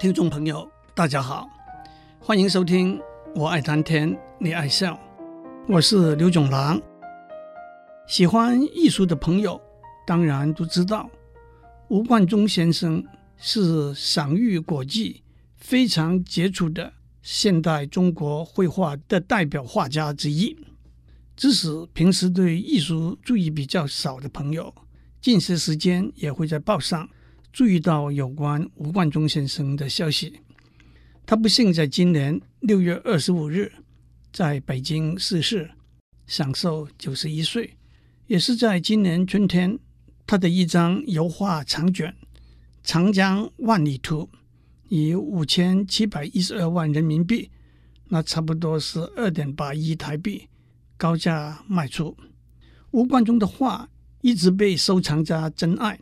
听众朋友，大家好，欢迎收听《我爱谈天，你爱笑》，我是刘总郎。喜欢艺术的朋友当然都知道，吴冠中先生是享誉国际、非常杰出的现代中国绘画的代表画家之一。即使平时对艺术注意比较少的朋友，近些时间也会在报上注意到有关吴冠中先生的消息。他不幸在今年六月二十五日在北京逝世，享寿九十一岁。也是在今年春天，他的一张油画长卷《长江万里图》以五千七百一十二万人民币，那差不多是二点八亿台币，高价卖出。吴冠中的画一直被收藏家珍爱，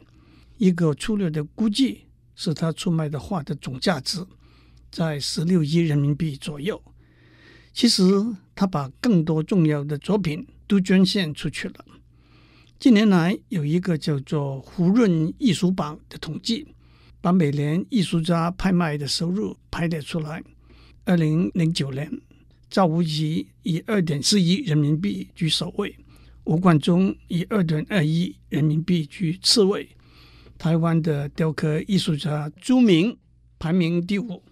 一个粗略的估计是他出卖的画的总价值在十六亿人民币左右。其实他把更多重要的作品都捐献出去了。近年来，有一个叫做“胡润艺术榜”的统计，把每年艺术家拍卖的收入排列出来。二零零九年，赵无极以二点四亿人民币居首位，吴冠中以二点二亿人民币居次位。台湾的雕刻艺术家朱铭排名第五。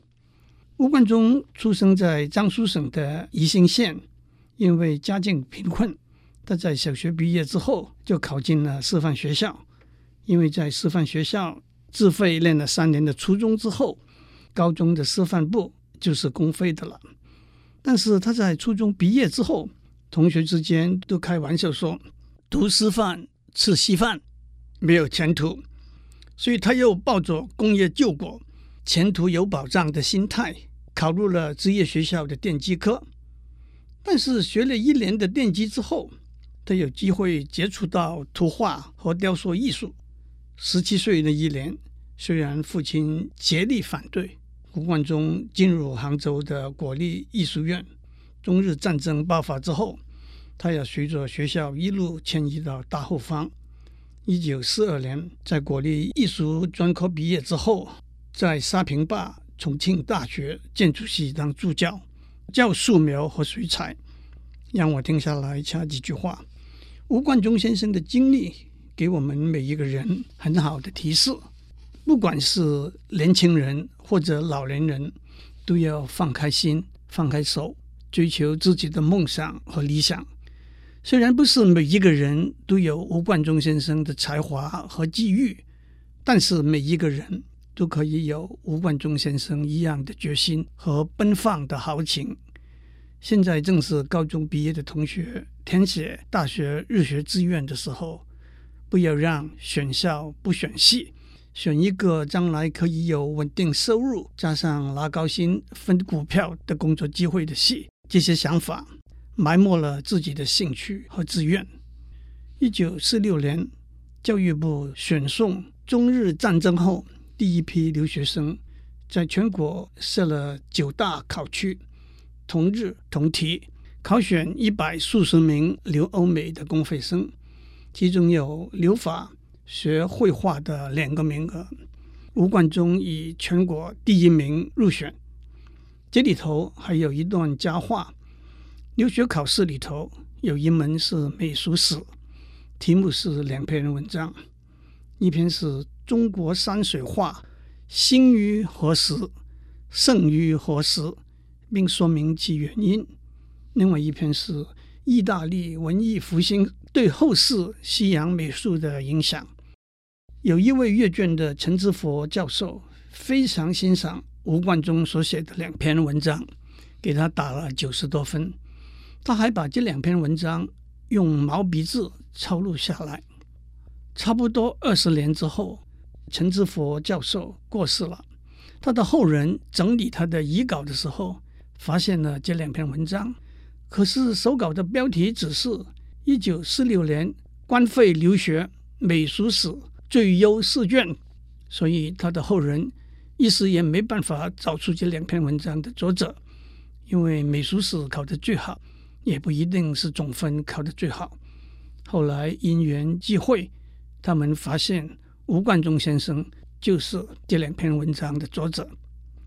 吴冠中出生在江苏省的宜兴县，因为家境贫困。他在小学毕业之后就考进了师范学校，因为在师范学校自费练了三年的初中之后，高中的师范部就是公费的了。但是他在初中毕业之后，同学之间都开玩笑说，读师范吃稀饭，没有前途，所以他又抱着工业救国、前途有保障的心态，考入了职业学校的电机科。但是学了一年的电机之后，他有机会接触到图画和雕塑艺术。十七岁的一年，虽然父亲竭力反对，吴冠中进入杭州的国立艺术院。中日战争爆发之后，他也随着学校一路迁移到大后方。一九四二年，在国立艺术专科毕业之后，在沙坪坝重庆大学建筑系当助教，教素描和水彩。让我听下来插几句话。吴冠中先生的经历给我们每一个人很好的提示：不管是年轻人或者老年人，都要放开心、放开手，追求自己的梦想和理想。虽然不是每一个人都有吴冠中先生的才华和机遇，但是每一个人都可以有吴冠中先生一样的决心和奔放的豪情。现在正是高中毕业的同学填写大学入学志愿的时候，不要让选校不选系，选一个将来可以有稳定收入，加上拿高薪分股票的工作机会的系。这些想法埋没了自己的兴趣和志愿。一九四六年，教育部选送中日战争后第一批留学生，在全国设了九大考区。同日同题考选一百数十名留欧美的公费生，其中有留法学绘画的两个名额。吴冠中以全国第一名入选。这里头还有一段佳话：留学考试里头有一门是美术史，题目是两篇文章，一篇是中国山水画兴于何时，盛于何时。并说明其原因。另外一篇是意大利文艺复兴对后世西洋美术的影响。有一位阅卷的陈之佛教授非常欣赏吴冠中所写的两篇文章，给他打了九十多分。他还把这两篇文章用毛笔字抄录下来。差不多二十年之后，陈之佛教授过世了，他的后人整理他的遗稿的时候。发现了这两篇文章，可是手稿的标题只是“一九四六年官费留学美术史最优试卷”，所以他的后人一时也没办法找出这两篇文章的作者。因为美术史考得最好，也不一定是总分考得最好。后来因缘际会，他们发现吴冠中先生就是这两篇文章的作者。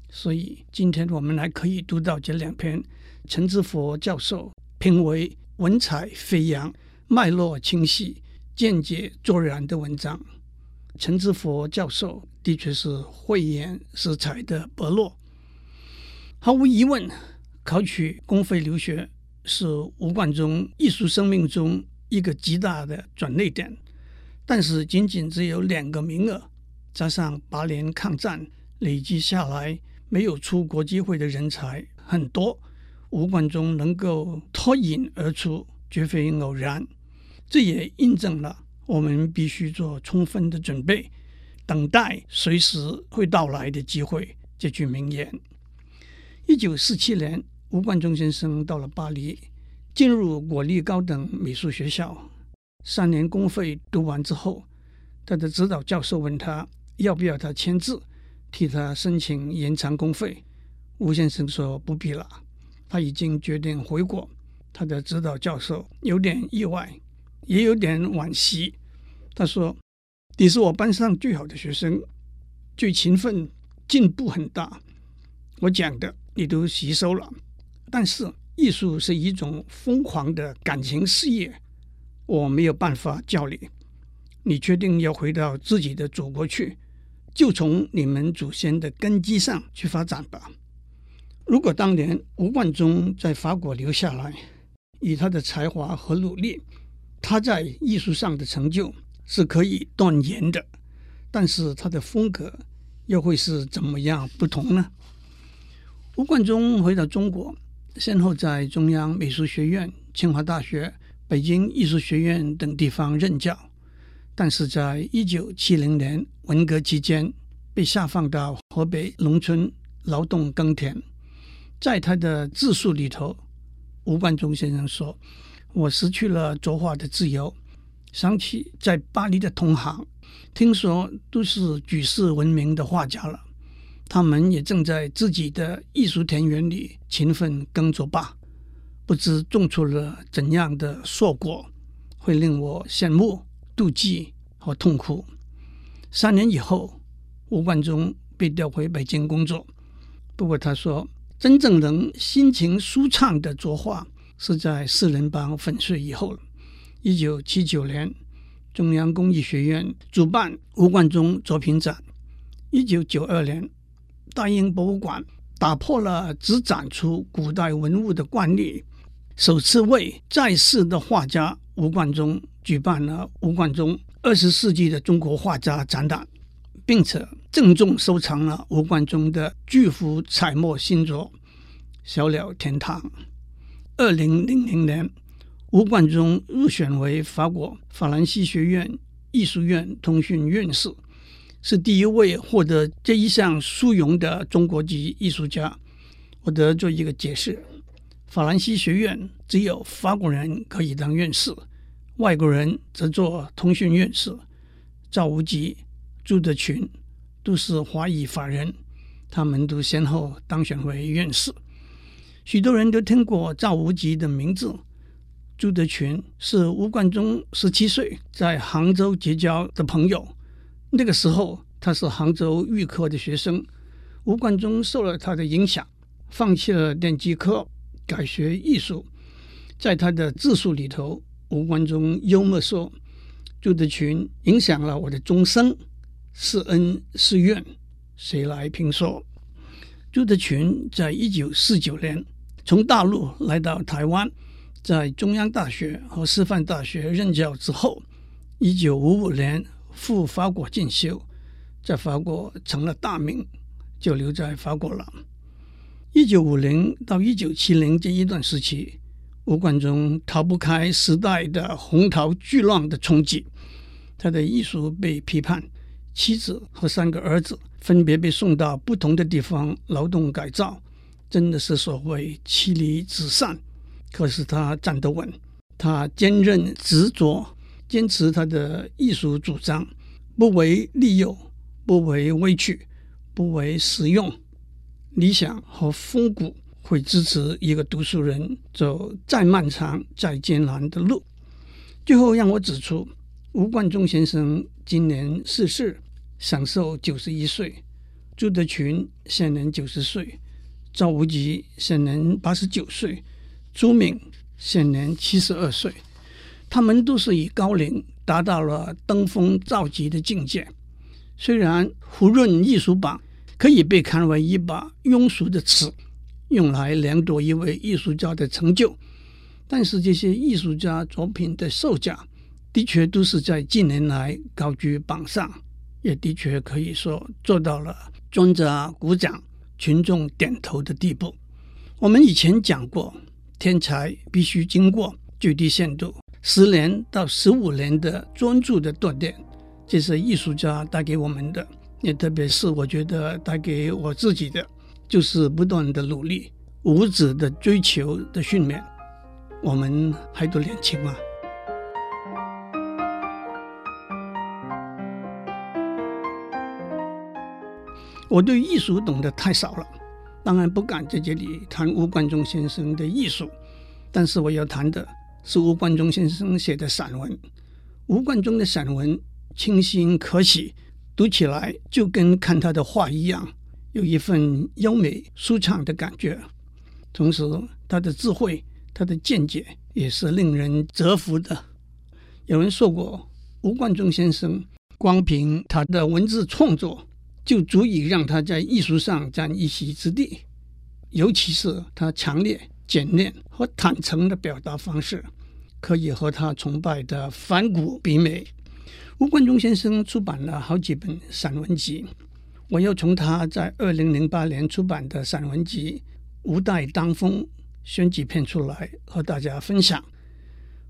所以今天我们还可以读到这两篇陈之佛教授评为文采飞扬、脉络清晰、见解卓然的文章。陈之佛教授的确是慧眼识才的伯乐。毫无疑问，考取公费留学是吴冠中艺术生命中一个极大的转捩点。但是，仅仅只有两个名额，加上八年抗战累积下来，没有出国机会的人才很多。吴冠中能够脱颖而出，绝非偶然。这也印证了。我们必须做充分的准备，等待随时会到来的机会。这句名言。一九四七年，吴冠中先生到了巴黎，进入国立高等美术学校。三年公费读完之后，他的指导教授问他要不要他签字，替他申请延长公费。吴先生说不必了，他已经决定回国。他的指导教授有点意外，也有点惋惜。他说：“你是我班上最好的学生，最勤奋，进步很大。我讲的你都吸收了，但是艺术是一种疯狂的感情事业，我没有办法教你。你决定要回到自己的祖国去，就从你们祖先的根基上去发展吧。如果当年吴冠中在法国留下来，以他的才华和努力，他在艺术上的成就。”是可以断言的，但是他的风格又会是怎么样不同呢？吴冠中回到中国，先后在中央美术学院、清华大学、北京艺术学院等地方任教，但是在一九七零年文革期间被下放到河北农村劳动耕田。在他的自述里头，吴冠中先生说：“我失去了作画的自由。”想起在巴黎的同行，听说都是举世闻名的画家了，他们也正在自己的艺术田园里勤奋耕作吧，不知种出了怎样的硕果，会令我羡慕、妒忌和痛苦。三年以后，吴冠中被调回北京工作，不过他说，真正能心情舒畅的作画，是在四人帮粉碎以后了。一九七九年，中央工艺学院主办吴冠中作品展。一九九二年，大英博物馆打破了只展出古代文物的惯例，首次为在世的画家吴冠中举办了吴冠中二十世纪的中国画家展览，并且郑重收藏了吴冠中的巨幅彩墨新作《小鸟天堂》。二零零零年。吴冠中入选为法国法兰西学院艺术院通讯院士，是第一位获得这一项殊荣的中国籍艺术家。我得做一个解释：法兰西学院只有法国人可以当院士，外国人则做通讯院士。赵无极、朱德群都是华裔法人，他们都先后当选为院士。许多人都听过赵无极的名字。朱德群是吴冠中十七岁在杭州结交的朋友，那个时候他是杭州预科的学生。吴冠中受了他的影响，放弃了电机科，改学艺术。在他的自述里头，吴冠中幽默说：“朱德群影响了我的终生，是恩是怨，谁来评说？”朱德群在一九四九年从大陆来到台湾。在中央大学和师范大学任教之后，一九五五年赴法国进修，在法国成了大名，就留在法国了。一九五零到一九七零这一段时期，吴冠中逃不开时代的洪涛巨浪的冲击，他的艺术被批判，妻子和三个儿子分别被送到不同的地方劳动改造，真的是所谓妻离子散。可是他站得稳，他坚韧执着，坚持他的艺术主张，不为利诱，不为威曲，不为实用。理想和风骨会支持一个读书人走再漫长、再艰难的路。最后让我指出，吴冠中先生今年逝世，享寿九十一岁。朱德群现年九十岁，赵无极现年八十九岁，朱敏现年七十二岁。他们都是以高龄达到了登峰造极的境界。虽然胡润艺术榜可以被看为一把庸俗的尺，用来量度一位艺术家的成就，但是这些艺术家作品的售价的确都是在近年来高居榜上，也的确可以说做到了专家鼓掌、群众点头的地步。我们以前讲过，天才必须经过最低限度十年到十五年的专注的锻炼，这是艺术家带给我们的，也特别是我觉得带给我自己的，就是不断的努力、无止的追求的训练。我们还都年轻嘛。我对艺术懂得太少了，当然不敢在这里谈吴冠中先生的艺术，但是我要谈的是吴冠中先生写的散文。吴冠中的散文清新可喜，读起来就跟看他的画一样，有一份优美舒畅的感觉。同时，他的智慧、他的见解也是令人折服的。有人说过，吴冠中先生光凭他的文字创作，就足以让他在艺术上占一席之地，尤其是他强烈、简练和坦诚的表达方式，可以和他崇拜的梵谷比美。吴冠中先生出版了好几本散文集，我又从他在二零零八年出版的散文集《吴代当风》选几篇出来和大家分享。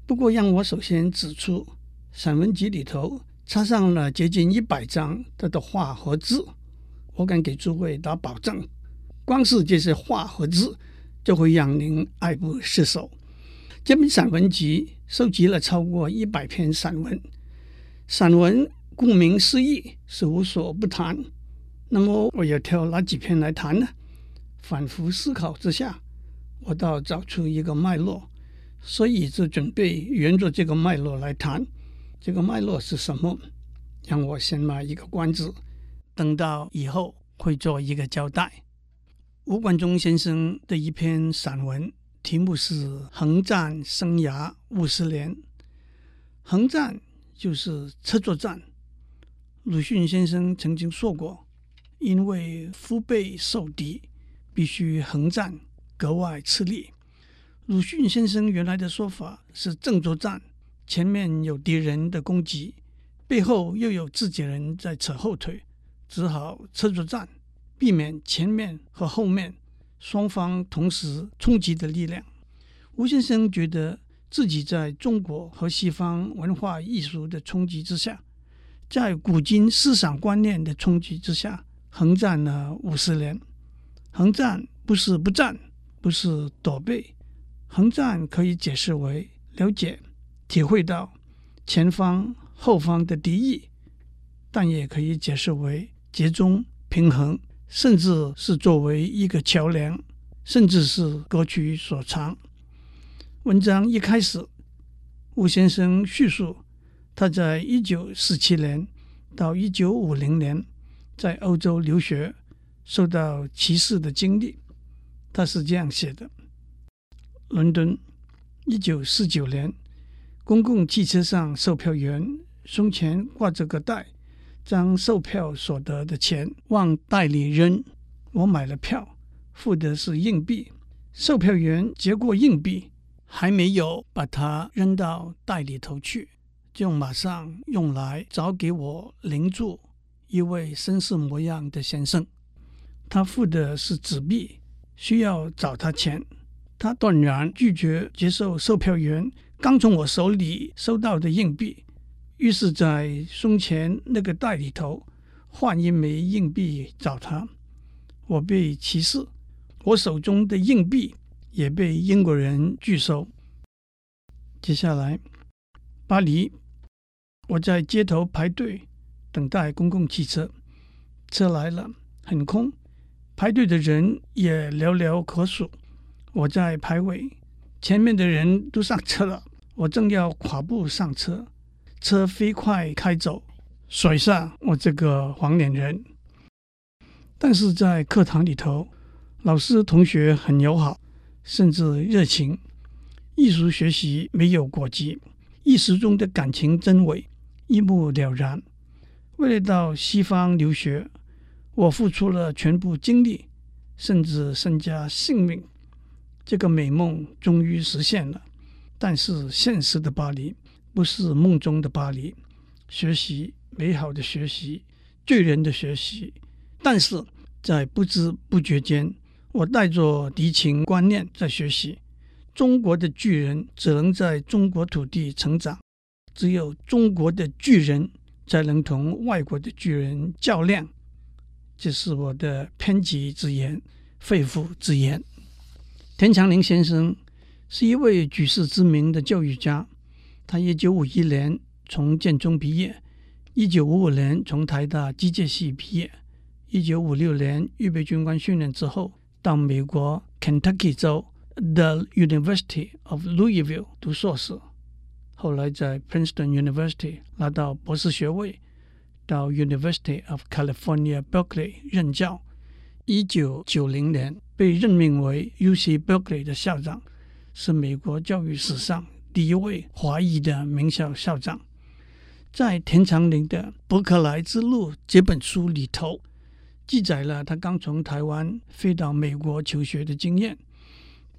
不过，让我首先指出，散文集里头。插上了接近一百张他的画和字，我敢给诸位打保证，光是这些画和字就会让您爱不释手。这本散文集收集了超过一百篇散文，散文顾名思义是无所不谈。那么我要挑哪几篇来谈呢？反复思考之下，我倒找出一个脉络，所以就准备沿着这个脉络来谈。这个脉络是什么？让我先卖一个关子，等到以后会做一个交代。吴冠中先生的一篇散文，题目是《横战生涯五十年》。横战就是车作战。鲁迅先生曾经说过，因为腹背受敌，必须横战，格外吃力。鲁迅先生原来的说法是正作战。前面有敌人的攻击，背后又有自己人在扯后腿，只好车作战，避免前面和后面双方同时冲击的力量。吴先生觉得自己在中国和西方文化艺术的冲击之下，在古今思想观念的冲击之下，横战了五十年。横战不是不战，不是躲避，横战可以解释为了解。体会到前方后方的敌意，但也可以解释为集中平衡，甚至是作为一个桥梁，甚至是各取所长。文章一开始，吴先生叙述他在一九四七年到一九五零年在欧洲留学受到歧视的经历。他是这样写的：伦敦，一九四九年。公共汽车上，售票员胸前挂着个袋，将售票所得的钱往袋里扔。我买了票，付的是硬币。售票员接过硬币，还没有把它扔到袋里头去，就马上用来找给我邻座一位绅士模样的先生。他付的是纸币，需要找他钱。他断然拒绝接受售票员刚从我手里收到的硬币，于是，在胸前那个袋里头换一枚硬币找他。我被歧视，我手中的硬币也被英国人拒收。接下来，巴黎，我在街头排队等待公共汽车，车来了，很空，排队的人也寥寥可数。我在排尾，前面的人都上车了。我正要跨步上车，车飞快开走，甩下我这个黄脸人。但是在课堂里头，老师同学很友好，甚至热情。艺术学习没有国籍，一时中的感情真伪一目了然。为了到西方留学，我付出了全部精力，甚至身家性命。这个美梦终于实现了，但是现实的巴黎不是梦中的巴黎。学习，美好的学习，巨人的学习。但是在不知不觉间，我带着敌情观念在学习。中国的巨人只能在中国土地成长，只有中国的巨人才能同外国的巨人较量。这是我的偏激之言，肺腑之言。田长林先生是一位举世知名的教育家，他一九五一年从建中毕业，一九五五年从台大机械系毕业，一九五六年预备军官训练之后，到美国 Kentucky 州。The University of Louisville 读硕士，后来在 Princeton University 拿到博士学位，到 University of California Berkeley 任教。一九九零年被任命为 UC Berkeley 的校长，是美国教育史上第一位华裔的名校校长。在田长林的《伯克莱之路》这本书里头，记载了他刚从台湾飞到美国求学的经验。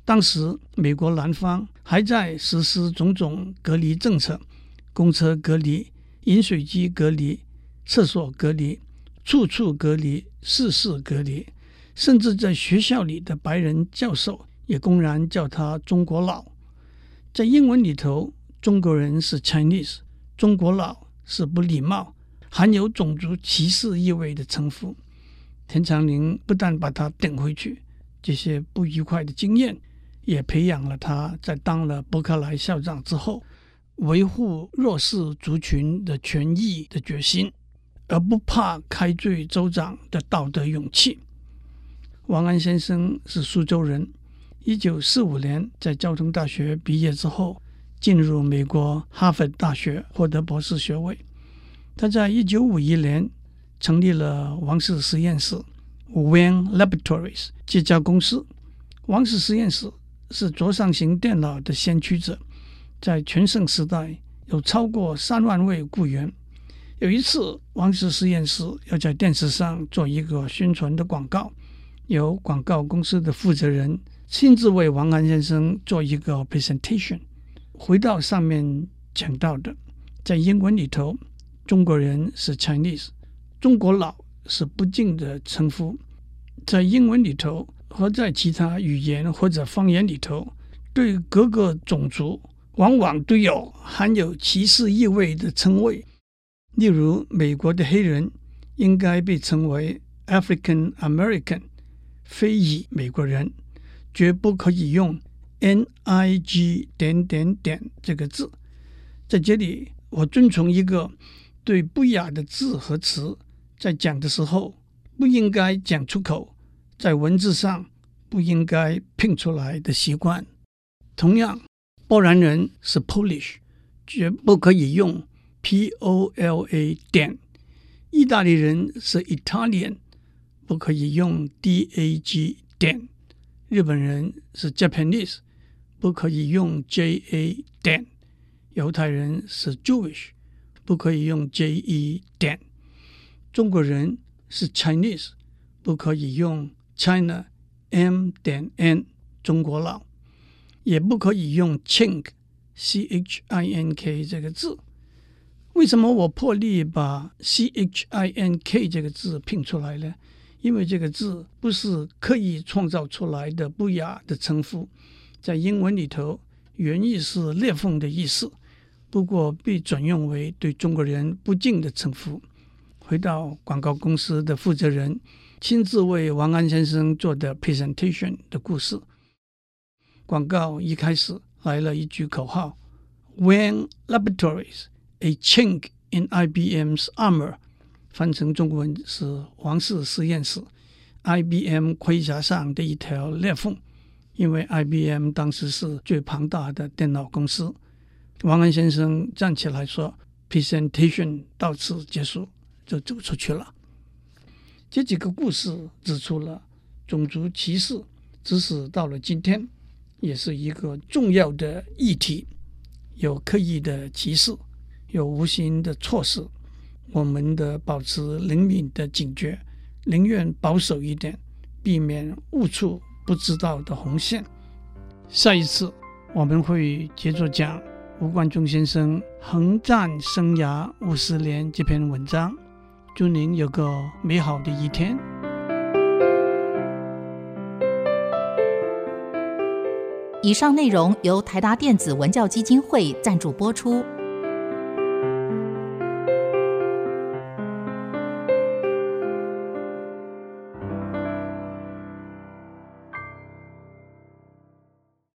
当时，美国南方还在实施种种隔离政策，公车隔离、饮水机隔离、厕所隔离、处处隔离、事事隔离，甚至在学校里的白人教授也公然叫他“中国佬”。在英文里头，“中国人”是 Chinese，“ 中国佬”是不礼貌、含有种族歧视意味的称呼。田长林不但把他顶回去，这些不愉快的经验。也培养了他在当了伯克莱校长之后，维护弱势族群的权益的决心，而不怕开罪州长的道德勇气。王安先生是苏州人，一九四五年在交通大学毕业之后，进入美国哈佛大学获得博士学位。他在一九五一年成立了王氏实验室 （Wang Laboratories） 这家公司。王氏实验室。是桌上型电脑的先驱者，在全盛时代有超过三万位雇员。有一次，王氏实验室要在电视上做一个宣传的广告，由广告公司的负责人亲自为王安先生做一个 presentation。回到上面讲到的，在英文里头，中国人是 Chinese，中国佬是不敬的称呼，在英文里头。和在其他语言或者方言里头，对各个种族往往都有含有歧视意味的称谓。例如，美国的黑人应该被称为 African American，非裔美国人，绝不可以用 Nig 点点点这个字。在这里，我遵从一个对不雅的字和词在讲的时候不应该讲出口。在文字上不应该拼出来的习惯。同样，波兰人是 Polish，绝不可以用 P O L A 点；意大利人是 Italian，不可以用 D A G 点；日本人是 Japanese，不可以用 J A 点；犹太人是 Jewish，不可以用 J E 点；中国人是 Chinese，不可以用。China M 点 N 中国佬也不可以用 Chink C H I N K 这个字。为什么我破例把 C H I N K 这个字拼出来呢？因为这个字不是刻意创造出来的不雅的称呼，在英文里头原意是裂缝的意思，不过被转用为对中国人不敬的称呼。回到广告公司的负责人。亲自为王安先生做的 presentation 的故事。广告一开始来了一句口号：When Laboratories, a chink in IBM's armor。”翻成中文是“王氏实验室，IBM 盔甲上的一条裂缝”。因为 IBM 当时是最庞大的电脑公司。王安先生站起来说：“presentation 到此结束，就走出去了。”这几个故事指出了种族歧视，即使到了今天，也是一个重要的议题。有刻意的歧视，有无形的错视。我们的保持灵敏的警觉，宁愿保守一点，避免误触不知道的红线。下一次我们会接着讲吴冠中先生《横战生涯五十年》这篇文章。祝您有个美好的一天。以上内容由台达电子文教基金会赞助播出。